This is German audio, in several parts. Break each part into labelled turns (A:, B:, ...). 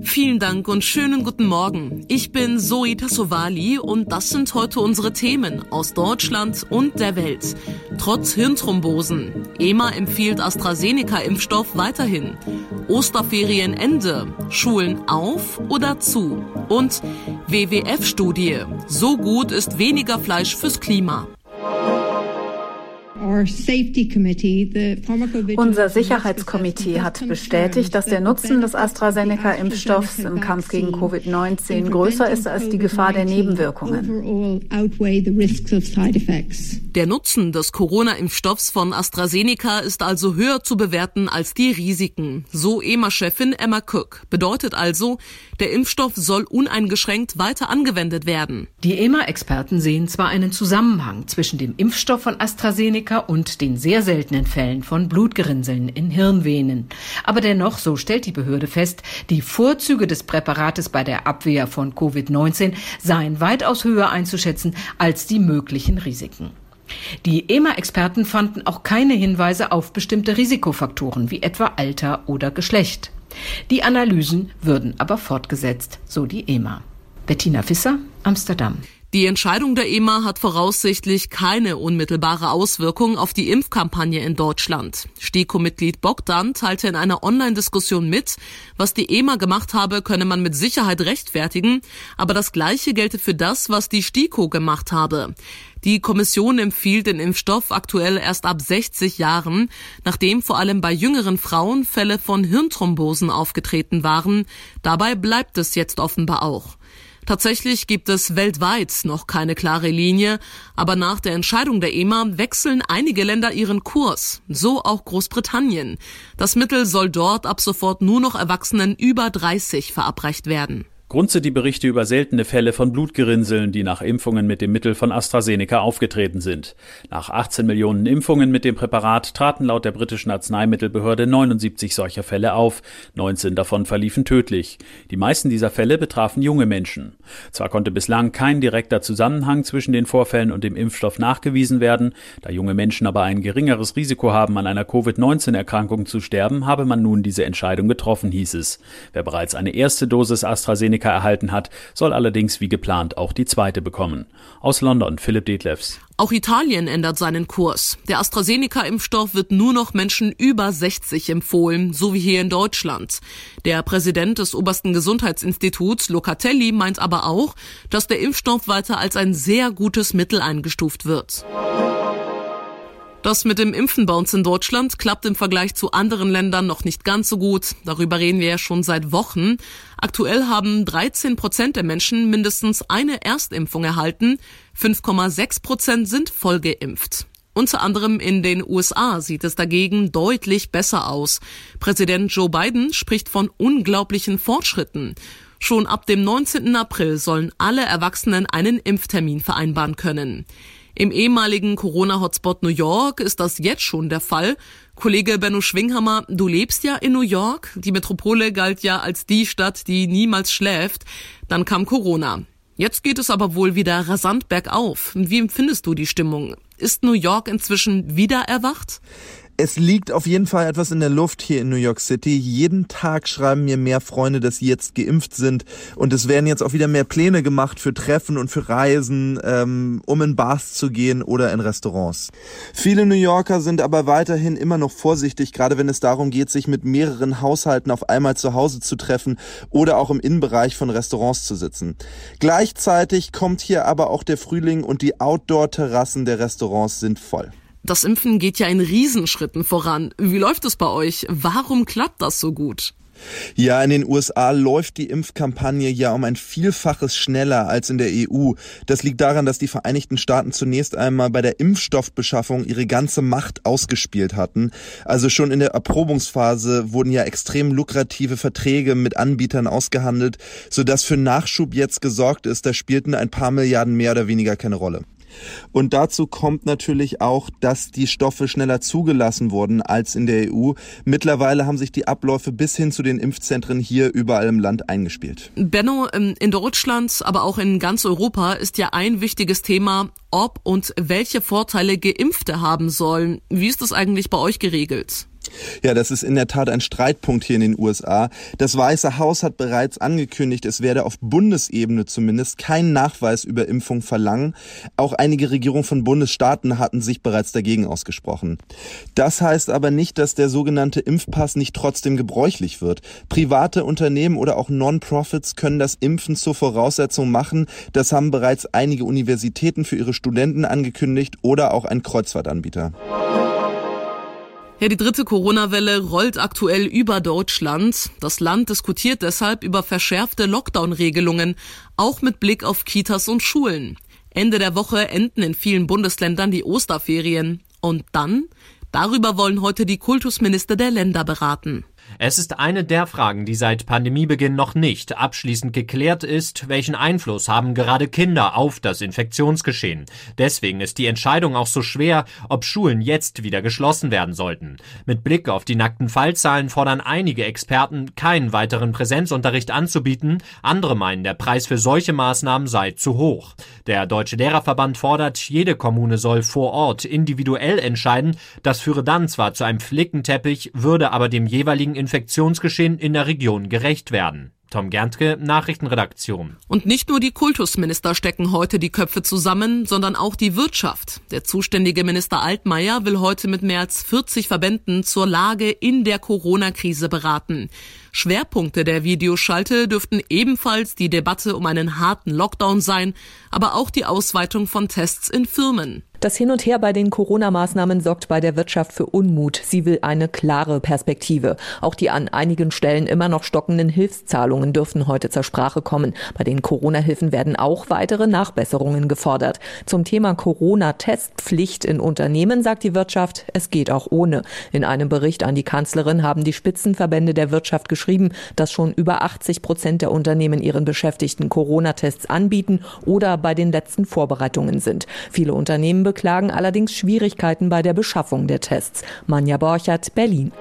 A: Vielen Dank und schönen guten Morgen. Ich bin Zoe Tassovali und das sind heute unsere Themen aus Deutschland und der Welt. Trotz Hirnthrombosen. EMA empfiehlt AstraZeneca-Impfstoff weiterhin. Osterferien Ende. Schulen auf oder zu. Und WWF-Studie. So gut ist weniger Fleisch fürs Klima.
B: Unser Sicherheitskomitee hat bestätigt, dass der Nutzen des AstraZeneca-Impfstoffs im Kampf gegen Covid-19 größer ist als die Gefahr der Nebenwirkungen.
A: Der Nutzen des Corona-Impfstoffs von AstraZeneca ist also höher zu bewerten als die Risiken, so EMA-Chefin Emma Cook. Bedeutet also, der Impfstoff soll uneingeschränkt weiter angewendet werden.
C: Die EMA-Experten sehen zwar einen Zusammenhang zwischen dem Impfstoff von AstraZeneca und den sehr seltenen Fällen von Blutgerinnseln in Hirnvenen. Aber dennoch, so stellt die Behörde fest, die Vorzüge des Präparates bei der Abwehr von Covid-19 seien weitaus höher einzuschätzen als die möglichen Risiken. Die EMA-Experten fanden auch keine Hinweise auf bestimmte Risikofaktoren wie etwa Alter oder Geschlecht. Die Analysen würden aber fortgesetzt, so die EMA. Bettina Fisser, Amsterdam.
A: Die Entscheidung der EMA hat voraussichtlich keine unmittelbare Auswirkung auf die Impfkampagne in Deutschland. STIKO-Mitglied Bogdan teilte in einer Online-Diskussion mit, was die EMA gemacht habe, könne man mit Sicherheit rechtfertigen, aber das Gleiche gelte für das, was die STIKO gemacht habe. Die Kommission empfiehlt den Impfstoff aktuell erst ab 60 Jahren, nachdem vor allem bei jüngeren Frauen Fälle von Hirnthrombosen aufgetreten waren. Dabei bleibt es jetzt offenbar auch. Tatsächlich gibt es weltweit noch keine klare Linie, aber nach der Entscheidung der EMA wechseln einige Länder ihren Kurs, so auch Großbritannien. Das Mittel soll dort ab sofort nur noch Erwachsenen über 30 verabreicht werden.
D: Sind die Berichte über seltene Fälle von Blutgerinnseln, die nach Impfungen mit dem Mittel von AstraZeneca aufgetreten sind. Nach 18 Millionen Impfungen mit dem Präparat traten laut der britischen Arzneimittelbehörde 79 solcher Fälle auf. 19 davon verliefen tödlich. Die meisten dieser Fälle betrafen junge Menschen. Zwar konnte bislang kein direkter Zusammenhang zwischen den Vorfällen und dem Impfstoff nachgewiesen werden, da junge Menschen aber ein geringeres Risiko haben, an einer Covid-19-Erkrankung zu sterben, habe man nun diese Entscheidung getroffen, hieß es. Wer bereits eine erste Dosis AstraZeneca AstraZeneca erhalten hat, soll allerdings wie geplant auch die zweite bekommen. Aus London Philipp Detlefs.
A: Auch Italien ändert seinen Kurs. Der AstraZeneca-Impfstoff wird nur noch Menschen über 60 empfohlen, so wie hier in Deutschland. Der Präsident des obersten Gesundheitsinstituts, Locatelli, meint aber auch, dass der Impfstoff weiter als ein sehr gutes Mittel eingestuft wird. Das mit dem Impfen bei uns in Deutschland klappt im Vergleich zu anderen Ländern noch nicht ganz so gut. Darüber reden wir ja schon seit Wochen. Aktuell haben 13 Prozent der Menschen mindestens eine Erstimpfung erhalten. 5,6 Prozent sind vollgeimpft. Unter anderem in den USA sieht es dagegen deutlich besser aus. Präsident Joe Biden spricht von unglaublichen Fortschritten. Schon ab dem 19. April sollen alle Erwachsenen einen Impftermin vereinbaren können. Im ehemaligen Corona-Hotspot New York ist das jetzt schon der Fall. Kollege Benno Schwinghammer, du lebst ja in New York. Die Metropole galt ja als die Stadt, die niemals schläft. Dann kam Corona. Jetzt geht es aber wohl wieder rasant bergauf. Wie empfindest du die Stimmung? Ist New York inzwischen wieder erwacht?
E: Es liegt auf jeden Fall etwas in der Luft hier in New York City. Jeden Tag schreiben mir mehr Freunde, dass sie jetzt geimpft sind. Und es werden jetzt auch wieder mehr Pläne gemacht für Treffen und für Reisen, ähm, um in Bars zu gehen oder in Restaurants. Viele New Yorker sind aber weiterhin immer noch vorsichtig, gerade wenn es darum geht, sich mit mehreren Haushalten auf einmal zu Hause zu treffen oder auch im Innenbereich von Restaurants zu sitzen. Gleichzeitig kommt hier aber auch der Frühling und die Outdoor-Terrassen der Restaurants sind voll.
A: Das Impfen geht ja in Riesenschritten voran. Wie läuft es bei euch? Warum klappt das so gut?
E: Ja, in den USA läuft die Impfkampagne ja um ein Vielfaches schneller als in der EU. Das liegt daran, dass die Vereinigten Staaten zunächst einmal bei der Impfstoffbeschaffung ihre ganze Macht ausgespielt hatten. Also schon in der Erprobungsphase wurden ja extrem lukrative Verträge mit Anbietern ausgehandelt, sodass für Nachschub jetzt gesorgt ist. Da spielten ein paar Milliarden mehr oder weniger keine Rolle. Und dazu kommt natürlich auch, dass die Stoffe schneller zugelassen wurden als in der EU. Mittlerweile haben sich die Abläufe bis hin zu den Impfzentren hier überall im Land eingespielt.
A: Benno, ähm, in Deutschland, aber auch in ganz Europa ist ja ein wichtiges Thema, ob und welche Vorteile Geimpfte haben sollen. Wie ist das eigentlich bei euch geregelt?
E: Ja, das ist in der Tat ein Streitpunkt hier in den USA. Das Weiße Haus hat bereits angekündigt, es werde auf Bundesebene zumindest keinen Nachweis über Impfung verlangen. Auch einige Regierungen von Bundesstaaten hatten sich bereits dagegen ausgesprochen. Das heißt aber nicht, dass der sogenannte Impfpass nicht trotzdem gebräuchlich wird. Private Unternehmen oder auch Non-Profits können das Impfen zur Voraussetzung machen. Das haben bereits einige Universitäten für ihre Studenten angekündigt oder auch ein Kreuzfahrtanbieter.
A: Ja, die dritte Corona-Welle rollt aktuell über Deutschland. Das Land diskutiert deshalb über verschärfte Lockdown-Regelungen, auch mit Blick auf Kitas und Schulen. Ende der Woche enden in vielen Bundesländern die Osterferien. Und dann? Darüber wollen heute die Kultusminister der Länder beraten.
F: Es ist eine der Fragen, die seit Pandemiebeginn noch nicht abschließend geklärt ist, welchen Einfluss haben gerade Kinder auf das Infektionsgeschehen. Deswegen ist die Entscheidung auch so schwer, ob Schulen jetzt wieder geschlossen werden sollten. Mit Blick auf die nackten Fallzahlen fordern einige Experten, keinen weiteren Präsenzunterricht anzubieten, andere meinen, der Preis für solche Maßnahmen sei zu hoch. Der Deutsche Lehrerverband fordert, jede Kommune soll vor Ort individuell entscheiden, das führe dann zwar zu einem Flickenteppich, würde aber dem jeweiligen Infektionsgeschehen in der Region gerecht werden. Tom Gerntke, Nachrichtenredaktion.
A: Und nicht nur die Kultusminister stecken heute die Köpfe zusammen, sondern auch die Wirtschaft. Der zuständige Minister Altmaier will heute mit mehr als 40 Verbänden zur Lage in der Corona-Krise beraten. Schwerpunkte der Videoschalte dürften ebenfalls die Debatte um einen harten Lockdown sein, aber auch die Ausweitung von Tests in Firmen.
G: Das Hin und Her bei den Corona-Maßnahmen sorgt bei der Wirtschaft für Unmut. Sie will eine klare Perspektive. Auch die an einigen Stellen immer noch stockenden Hilfszahlungen dürfen heute zur Sprache kommen. Bei den Corona-Hilfen werden auch weitere Nachbesserungen gefordert. Zum Thema Corona-Testpflicht in Unternehmen sagt die Wirtschaft, es geht auch ohne. In einem Bericht an die Kanzlerin haben die Spitzenverbände der Wirtschaft geschrieben, dass schon über 80 Prozent der Unternehmen ihren Beschäftigten Corona-Tests anbieten oder bei den letzten Vorbereitungen sind. Viele Unternehmen beklagen allerdings Schwierigkeiten bei der Beschaffung der Tests. Manja Borchert, Berlin.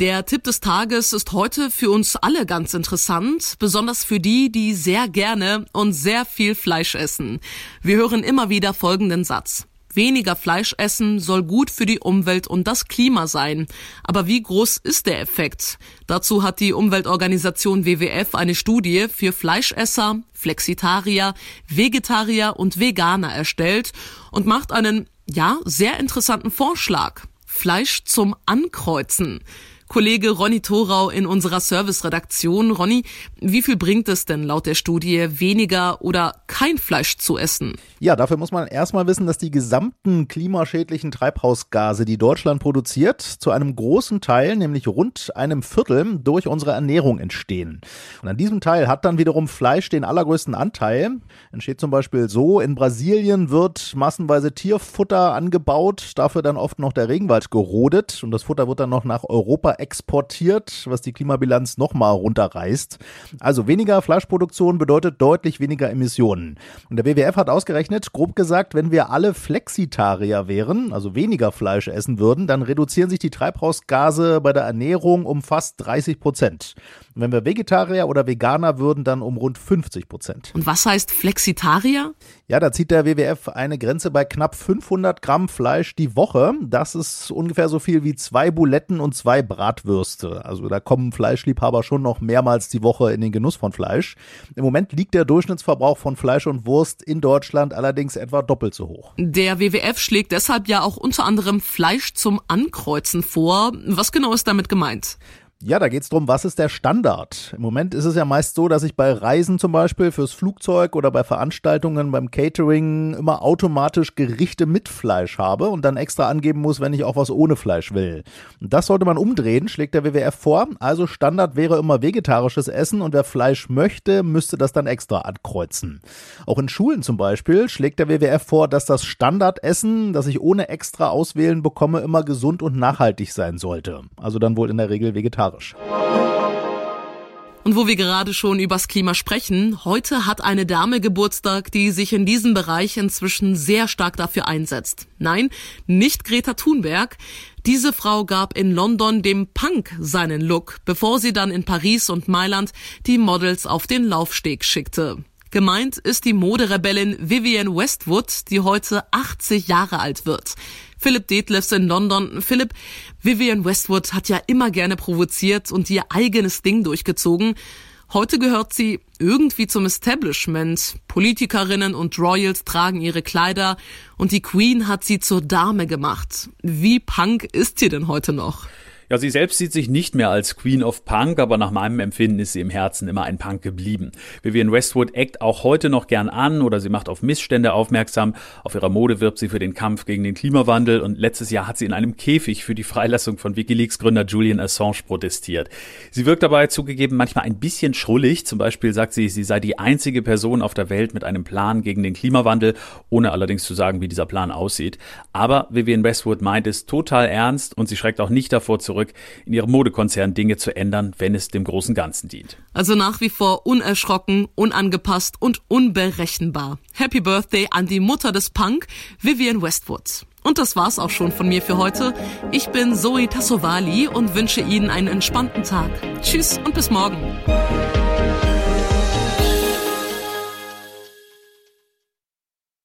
A: Der Tipp des Tages ist heute für uns alle ganz interessant, besonders für die, die sehr gerne und sehr viel Fleisch essen. Wir hören immer wieder folgenden Satz. Weniger Fleisch essen soll gut für die Umwelt und das Klima sein. Aber wie groß ist der Effekt? Dazu hat die Umweltorganisation WWF eine Studie für Fleischesser, Flexitarier, Vegetarier und Veganer erstellt und macht einen, ja, sehr interessanten Vorschlag. Fleisch zum Ankreuzen. Kollege Ronny Thorau in unserer Serviceredaktion. Ronny, wie viel bringt es denn laut der Studie, weniger oder kein Fleisch zu essen?
H: Ja, dafür muss man erstmal wissen, dass die gesamten klimaschädlichen Treibhausgase, die Deutschland produziert, zu einem großen Teil, nämlich rund einem Viertel, durch unsere Ernährung entstehen. Und an diesem Teil hat dann wiederum Fleisch den allergrößten Anteil. Entsteht zum Beispiel so, in Brasilien wird massenweise Tierfutter angebaut, dafür dann oft noch der Regenwald gerodet und das Futter wird dann noch nach Europa exportiert, was die Klimabilanz nochmal runterreißt. Also weniger Fleischproduktion bedeutet deutlich weniger Emissionen. Und der WWF hat ausgerechnet, grob gesagt, wenn wir alle Flexitarier wären, also weniger Fleisch essen würden, dann reduzieren sich die Treibhausgase bei der Ernährung um fast 30 Prozent. Und wenn wir Vegetarier oder Veganer würden, dann um rund 50 Prozent.
A: Und was heißt Flexitarier?
H: Ja, da zieht der WWF eine Grenze bei knapp 500 Gramm Fleisch die Woche. Das ist ungefähr so viel wie zwei Buletten und zwei Bratwürste. Also da kommen Fleischliebhaber schon noch mehrmals die Woche in den Genuss von Fleisch. Im Moment liegt der Durchschnittsverbrauch von Fleisch und Wurst in Deutschland allerdings etwa doppelt so hoch.
A: Der WWF schlägt deshalb ja auch unter anderem Fleisch zum Ankreuzen vor. Was genau ist damit gemeint?
H: Ja, da geht es darum, was ist der Standard? Im Moment ist es ja meist so, dass ich bei Reisen zum Beispiel fürs Flugzeug oder bei Veranstaltungen beim Catering immer automatisch Gerichte mit Fleisch habe und dann extra angeben muss, wenn ich auch was ohne Fleisch will. Und das sollte man umdrehen, schlägt der WWF vor. Also Standard wäre immer vegetarisches Essen und wer Fleisch möchte, müsste das dann extra ankreuzen. Auch in Schulen zum Beispiel schlägt der WWF vor, dass das Standardessen, das ich ohne extra auswählen bekomme, immer gesund und nachhaltig sein sollte. Also dann wohl in der Regel vegetarisch vegetarisch.
A: Und wo wir gerade schon übers Klima sprechen, heute hat eine Dame Geburtstag, die sich in diesem Bereich inzwischen sehr stark dafür einsetzt. Nein, nicht Greta Thunberg. Diese Frau gab in London dem Punk seinen Look, bevor sie dann in Paris und Mailand die Models auf den Laufsteg schickte. Gemeint ist die Moderebellin Vivienne Westwood, die heute 80 Jahre alt wird. Philipp Detlefs in London. Philipp, Vivienne Westwood hat ja immer gerne provoziert und ihr eigenes Ding durchgezogen. Heute gehört sie irgendwie zum Establishment. Politikerinnen und Royals tragen ihre Kleider und die Queen hat sie zur Dame gemacht. Wie punk ist sie denn heute noch?
D: Ja, sie selbst sieht sich nicht mehr als Queen of Punk, aber nach meinem Empfinden ist sie im Herzen immer ein Punk geblieben. Vivienne Westwood eckt auch heute noch gern an oder sie macht auf Missstände aufmerksam. Auf ihrer Mode wirbt sie für den Kampf gegen den Klimawandel und letztes Jahr hat sie in einem Käfig für die Freilassung von Wikileaks-Gründer Julian Assange protestiert. Sie wirkt dabei zugegeben manchmal ein bisschen schrullig. Zum Beispiel sagt sie, sie sei die einzige Person auf der Welt mit einem Plan gegen den Klimawandel, ohne allerdings zu sagen, wie dieser Plan aussieht. Aber Vivienne Westwood meint es total ernst und sie schreckt auch nicht davor zurück, zurück, in ihrem Modekonzern Dinge zu ändern, wenn es dem großen Ganzen dient.
A: Also nach wie vor unerschrocken, unangepasst und unberechenbar. Happy Birthday an die Mutter des Punk, Vivian Westwood. Und das war's auch schon von mir für heute. Ich bin Zoe Tassovali und wünsche Ihnen einen entspannten Tag. Tschüss und bis morgen.